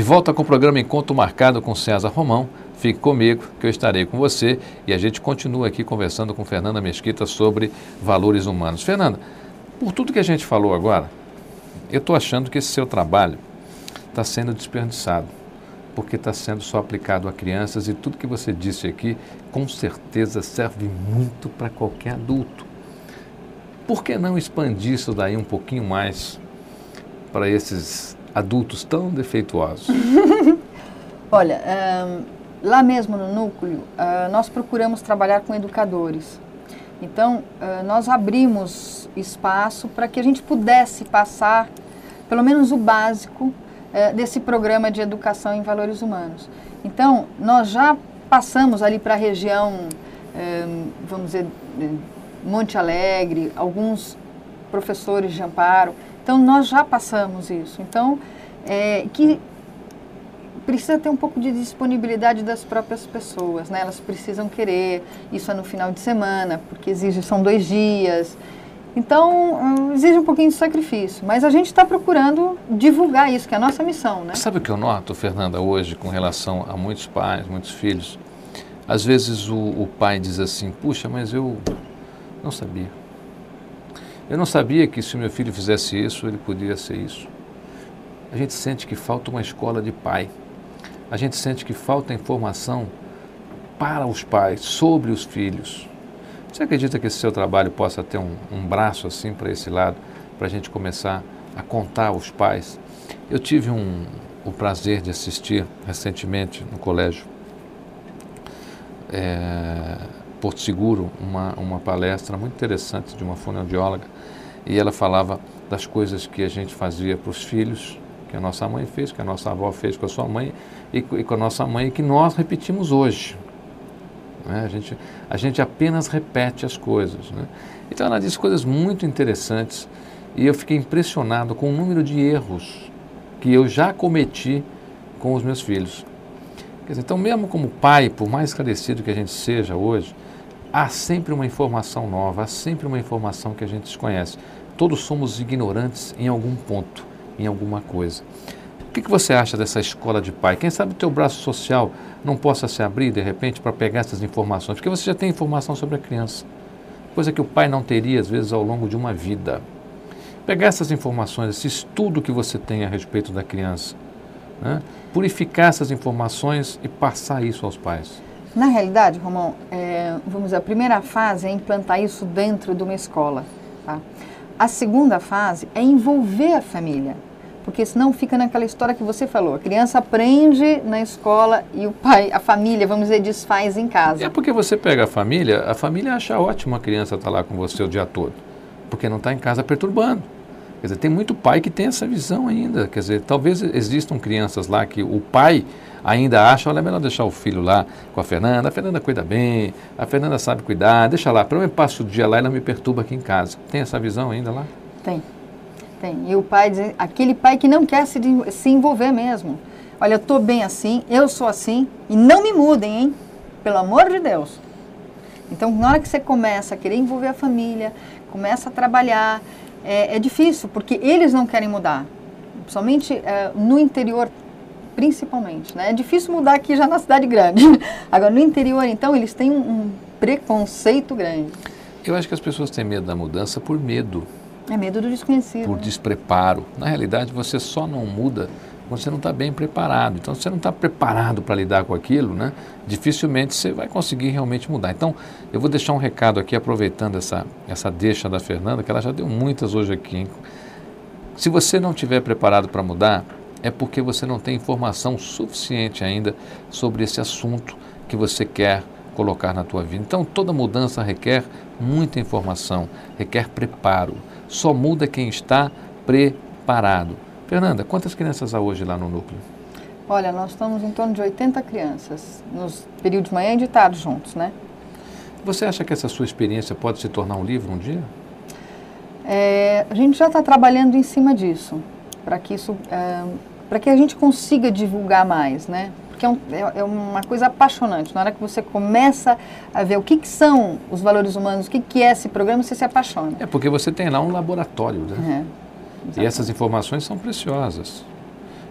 De volta com o programa Encontro Marcado com César Romão. Fique comigo, que eu estarei com você e a gente continua aqui conversando com Fernanda Mesquita sobre valores humanos. Fernanda, por tudo que a gente falou agora, eu estou achando que esse seu trabalho está sendo desperdiçado, porque está sendo só aplicado a crianças e tudo que você disse aqui, com certeza serve muito para qualquer adulto. Por que não expandir isso daí um pouquinho mais para esses adultos tão defeituosos? Olha, lá mesmo no núcleo, uh, nós procuramos trabalhar com educadores. Então, uh, nós abrimos espaço para que a gente pudesse passar, pelo menos o básico, uh, desse programa de educação em valores humanos. Então, nós já passamos ali para a região, vamos dizer, Monte Alegre, alguns professores de amparo. Então, nós já passamos isso. Então, é, que precisa ter um pouco de disponibilidade das próprias pessoas, né? Elas precisam querer, isso é no final de semana, porque exige, são dois dias. Então, hum, exige um pouquinho de sacrifício. Mas a gente está procurando divulgar isso, que é a nossa missão, né? Sabe o que eu noto, Fernanda, hoje, com relação a muitos pais, muitos filhos? Às vezes o, o pai diz assim, puxa, mas eu não sabia. Eu não sabia que se o meu filho fizesse isso, ele podia ser isso. A gente sente que falta uma escola de pai. A gente sente que falta informação para os pais, sobre os filhos. Você acredita que esse seu trabalho possa ter um, um braço assim para esse lado, para a gente começar a contar aos pais? Eu tive um, o prazer de assistir recentemente no colégio é, Porto Seguro uma, uma palestra muito interessante de uma fonoaudióloga e ela falava das coisas que a gente fazia para os filhos, que a nossa mãe fez, que a nossa avó fez com a sua mãe e, e com a nossa mãe, que nós repetimos hoje. Né? A, gente, a gente apenas repete as coisas. Né? Então ela disse coisas muito interessantes e eu fiquei impressionado com o número de erros que eu já cometi com os meus filhos. Dizer, então, mesmo como pai, por mais esclarecido que a gente seja hoje, há sempre uma informação nova, há sempre uma informação que a gente desconhece. Todos somos ignorantes em algum ponto, em alguma coisa. O que, você acha dessa escola de pai? Quem sabe o teu braço social não possa se abrir de repente para pegar essas informações, porque você já tem informação sobre a criança, coisa que o pai não teria às vezes ao longo de uma vida. Pegar essas informações, esse estudo que você tem a respeito da criança, né? purificar essas informações e passar isso aos pais. Na realidade, Romão, é, vamos dizer, a primeira fase é implantar isso dentro de uma escola. Tá? A segunda fase é envolver a família porque senão fica naquela história que você falou. A criança aprende na escola e o pai, a família, vamos dizer, desfaz em casa. É porque você pega a família, a família acha ótimo a criança estar tá lá com você o dia todo, porque não está em casa perturbando. Quer dizer, tem muito pai que tem essa visão ainda. Quer dizer, talvez existam crianças lá que o pai ainda acha, olha, é melhor deixar o filho lá com a Fernanda, a Fernanda cuida bem, a Fernanda sabe cuidar, deixa lá, pelo menos passo o dia lá e ela me perturba aqui em casa. Tem essa visão ainda lá? Tem. Tem. E o pai, diz, aquele pai que não quer se, se envolver mesmo. Olha, eu estou bem assim, eu sou assim, e não me mudem, hein? Pelo amor de Deus. Então, na hora que você começa a querer envolver a família, começa a trabalhar, é, é difícil, porque eles não querem mudar. Somente é, no interior, principalmente. Né? É difícil mudar aqui já na cidade grande. Agora, no interior, então, eles têm um, um preconceito grande. Eu acho que as pessoas têm medo da mudança por medo. É medo do desconhecido. Por despreparo. Na realidade, você só não muda você não está bem preparado. Então, se você não está preparado para lidar com aquilo, né, dificilmente você vai conseguir realmente mudar. Então, eu vou deixar um recado aqui, aproveitando essa, essa deixa da Fernanda, que ela já deu muitas hoje aqui. Hein? Se você não estiver preparado para mudar, é porque você não tem informação suficiente ainda sobre esse assunto que você quer colocar na tua vida. Então, toda mudança requer muita informação, requer preparo. Só muda quem está preparado. Fernanda, quantas crianças há hoje lá no núcleo? Olha, nós estamos em torno de 80 crianças, nos períodos de manhã e de tarde juntos, né? Você acha que essa sua experiência pode se tornar um livro um dia? É, a gente já está trabalhando em cima disso, para que isso, é, para que a gente consiga divulgar mais, né? porque é, um, é, é, uma coisa apaixonante. Na hora que você começa a ver o que, que são os valores humanos, o que, que é esse programa, você se apaixona. É porque você tem lá um laboratório, né? É, e essas informações são preciosas.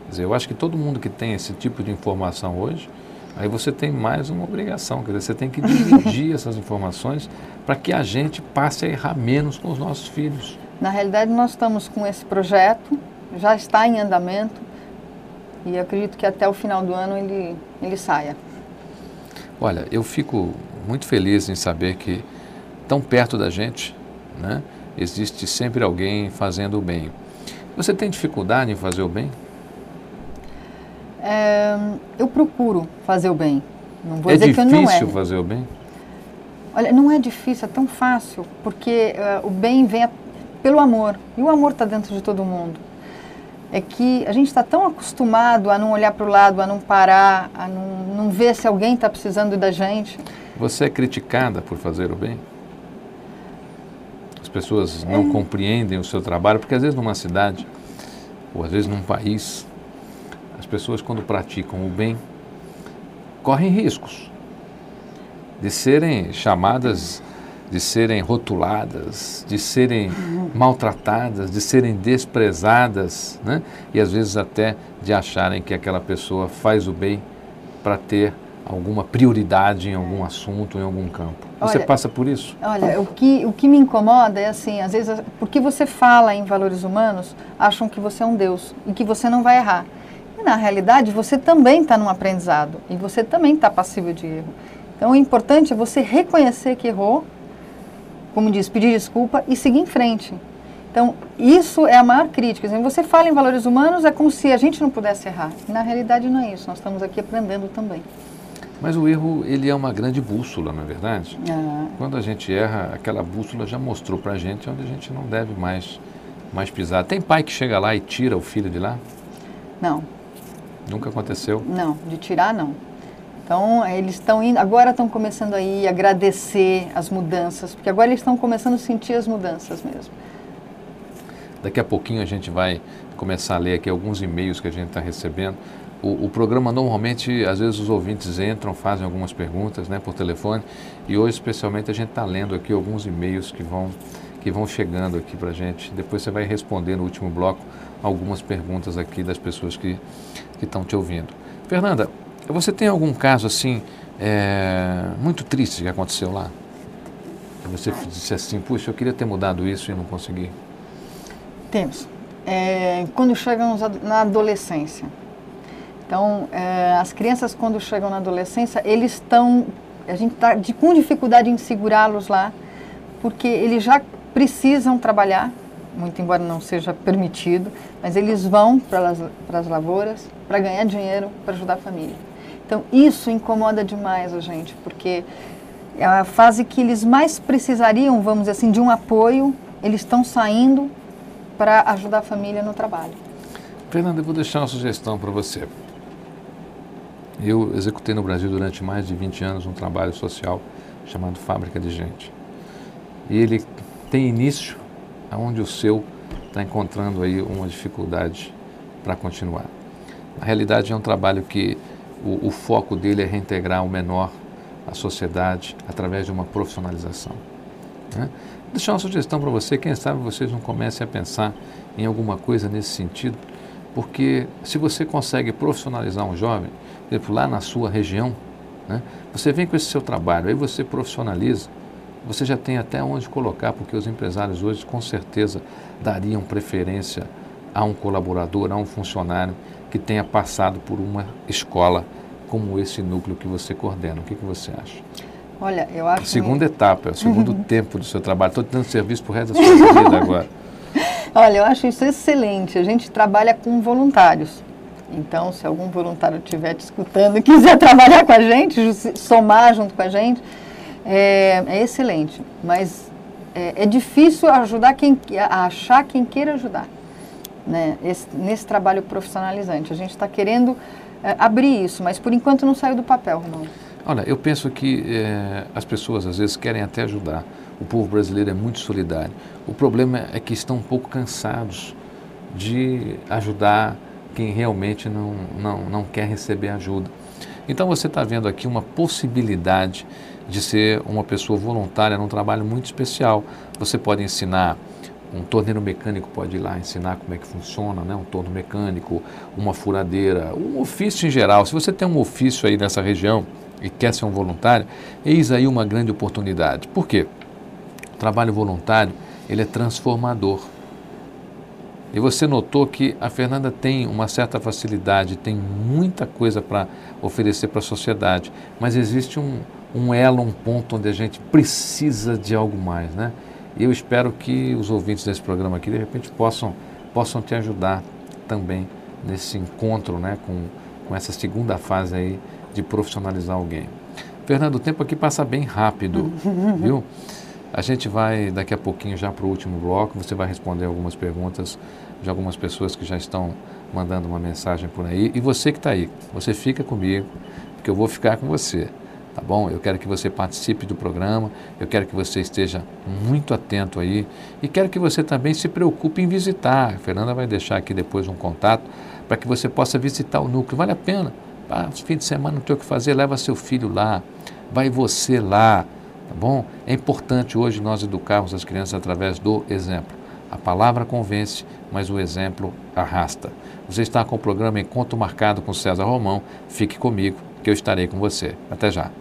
Quer dizer, eu acho que todo mundo que tem esse tipo de informação hoje, aí você tem mais uma obrigação, quer dizer, você tem que dividir essas informações para que a gente passe a errar menos com os nossos filhos. Na realidade, nós estamos com esse projeto, já está em andamento e acredito que até o final do ano ele, ele saia. Olha, eu fico muito feliz em saber que tão perto da gente, né, existe sempre alguém fazendo o bem. Você tem dificuldade em fazer o bem? É, eu procuro fazer o bem. Não vou é dizer que não é. difícil fazer o bem? Olha, não é difícil, é tão fácil, porque uh, o bem vem a, pelo amor. E o amor está dentro de todo mundo. É que a gente está tão acostumado a não olhar para o lado, a não parar, a não, não ver se alguém está precisando da gente. Você é criticada por fazer o bem? As pessoas não é. compreendem o seu trabalho, porque às vezes numa cidade, ou às vezes num país, as pessoas quando praticam o bem, correm riscos de serem chamadas, de serem rotuladas, de serem maltratadas, de serem desprezadas, né? e às vezes até de acharem que aquela pessoa faz o bem para ter alguma prioridade em algum assunto, em algum campo. Você olha, passa por isso? Olha, o que, o que me incomoda é assim, às vezes, porque você fala em valores humanos, acham que você é um Deus e que você não vai errar. E na realidade, você também está num aprendizado e você também está passível de erro. Então, o importante é você reconhecer que errou, como diz, pedir desculpa e seguir em frente. Então, isso é a maior crítica. Você fala em valores humanos, é como se a gente não pudesse errar. E na realidade não é isso, nós estamos aqui aprendendo também. Mas o erro, ele é uma grande bússola, não é verdade? É. Quando a gente erra, aquela bússola já mostrou para a gente onde a gente não deve mais, mais pisar. Tem pai que chega lá e tira o filho de lá? Não. Nunca aconteceu? Não, de tirar não. Então, eles estão indo, agora estão começando a ir agradecer as mudanças, porque agora eles estão começando a sentir as mudanças mesmo. Daqui a pouquinho a gente vai começar a ler aqui alguns e-mails que a gente está recebendo. O, o, programa normalmente, às vezes os ouvintes entram, fazem algumas perguntas né, por telefone e hoje especialmente a gente está lendo aqui alguns e-mails que vão, que vão chegando aqui para a gente. Depois você vai responder no último bloco algumas perguntas aqui das pessoas que estão te ouvindo. Fernanda, você tem algum caso assim é, muito triste que aconteceu lá? Você disse assim, puxa, eu queria ter mudado isso e não consegui? Temos. É, quando chegamos na adolescência. Então, é, as crianças quando chegam na adolescência, eles estão, a gente está com dificuldade em segurá-los lá, porque eles já precisam trabalhar, muito embora não seja permitido, mas eles vão para as lavouras para ganhar dinheiro, para ajudar a família. Então, isso incomoda demais a gente, porque é a fase que eles mais precisariam, vamos dizer assim, de um apoio, eles estão saindo para ajudar a família no trabalho. Fernanda, eu vou deixar uma sugestão para você. Eu executei no Brasil durante mais de 20 anos um trabalho social chamado Fábrica de Gente. E ele tem início aonde o seu está encontrando aí uma dificuldade para continuar. Na realidade é um trabalho que o, o foco dele é reintegrar o menor à sociedade através de uma profissionalização. Né? Deixar uma sugestão para você, quem sabe vocês não comecem a pensar em alguma coisa nesse sentido, porque se você consegue profissionalizar um jovem, por exemplo, lá na sua região, né, você vem com esse seu trabalho, aí você profissionaliza, você já tem até onde colocar, porque os empresários hoje com certeza dariam preferência a um colaborador, a um funcionário que tenha passado por uma escola como esse núcleo que você coordena. O que, que você acha? Olha, eu acho. A segunda etapa, é o segundo tempo do seu trabalho. Estou te dando serviço para o resto da sua vida agora. Olha, eu acho isso excelente. A gente trabalha com voluntários. Então, se algum voluntário estiver te escutando e quiser trabalhar com a gente, somar junto com a gente, é, é excelente. Mas é, é, difícil ajudar quem, a achar quem queira ajudar né, esse, nesse trabalho profissionalizante. A gente está querendo é, abrir isso, mas por enquanto não saiu do papel, Romão. Olha, eu penso que é, as pessoas às vezes querem até ajudar. O povo brasileiro é muito solidário. O problema é que estão um pouco cansados de ajudar quem realmente não, não, não quer receber ajuda. Então você está vendo aqui uma possibilidade de ser uma pessoa voluntária num trabalho muito especial. Você pode ensinar um torneiro mecânico pode ir lá ensinar como é que funciona, né? um torno mecânico, uma furadeira, um ofício em geral. Se você tem um ofício aí nessa região e quer ser um voluntário, eis aí uma grande oportunidade. Por quê? O trabalho voluntário ele é transformador. E você notou que a Fernanda tem uma certa facilidade, tem muita coisa para oferecer para a sociedade, mas existe um, um elo, um ponto onde a gente precisa de algo mais, né? E eu espero que os ouvintes desse programa aqui, de repente, possam, possam te ajudar também nesse encontro né, com, com essa segunda fase aí de profissionalizar alguém. Fernando, o tempo aqui passa bem rápido, viu? A gente vai daqui a pouquinho já para o último bloco, você vai responder algumas perguntas de algumas pessoas que já estão mandando uma mensagem por aí. E você que está aí, você fica comigo, porque eu vou ficar com você tá bom? Eu quero que você participe do programa, eu quero que você esteja muito atento aí e quero que você também se preocupe em visitar. A Fernanda vai deixar aqui depois um contato para que você possa visitar o núcleo. Vale a pena. Ah, fim de semana não tem o que fazer, leva seu filho lá, vai você lá, tá bom? É importante hoje nós educarmos as crianças através do exemplo. A palavra convence, mas o exemplo arrasta. Você está com o programa Encontro Marcado com César Romão. Fique comigo, que eu estarei com você. Até já.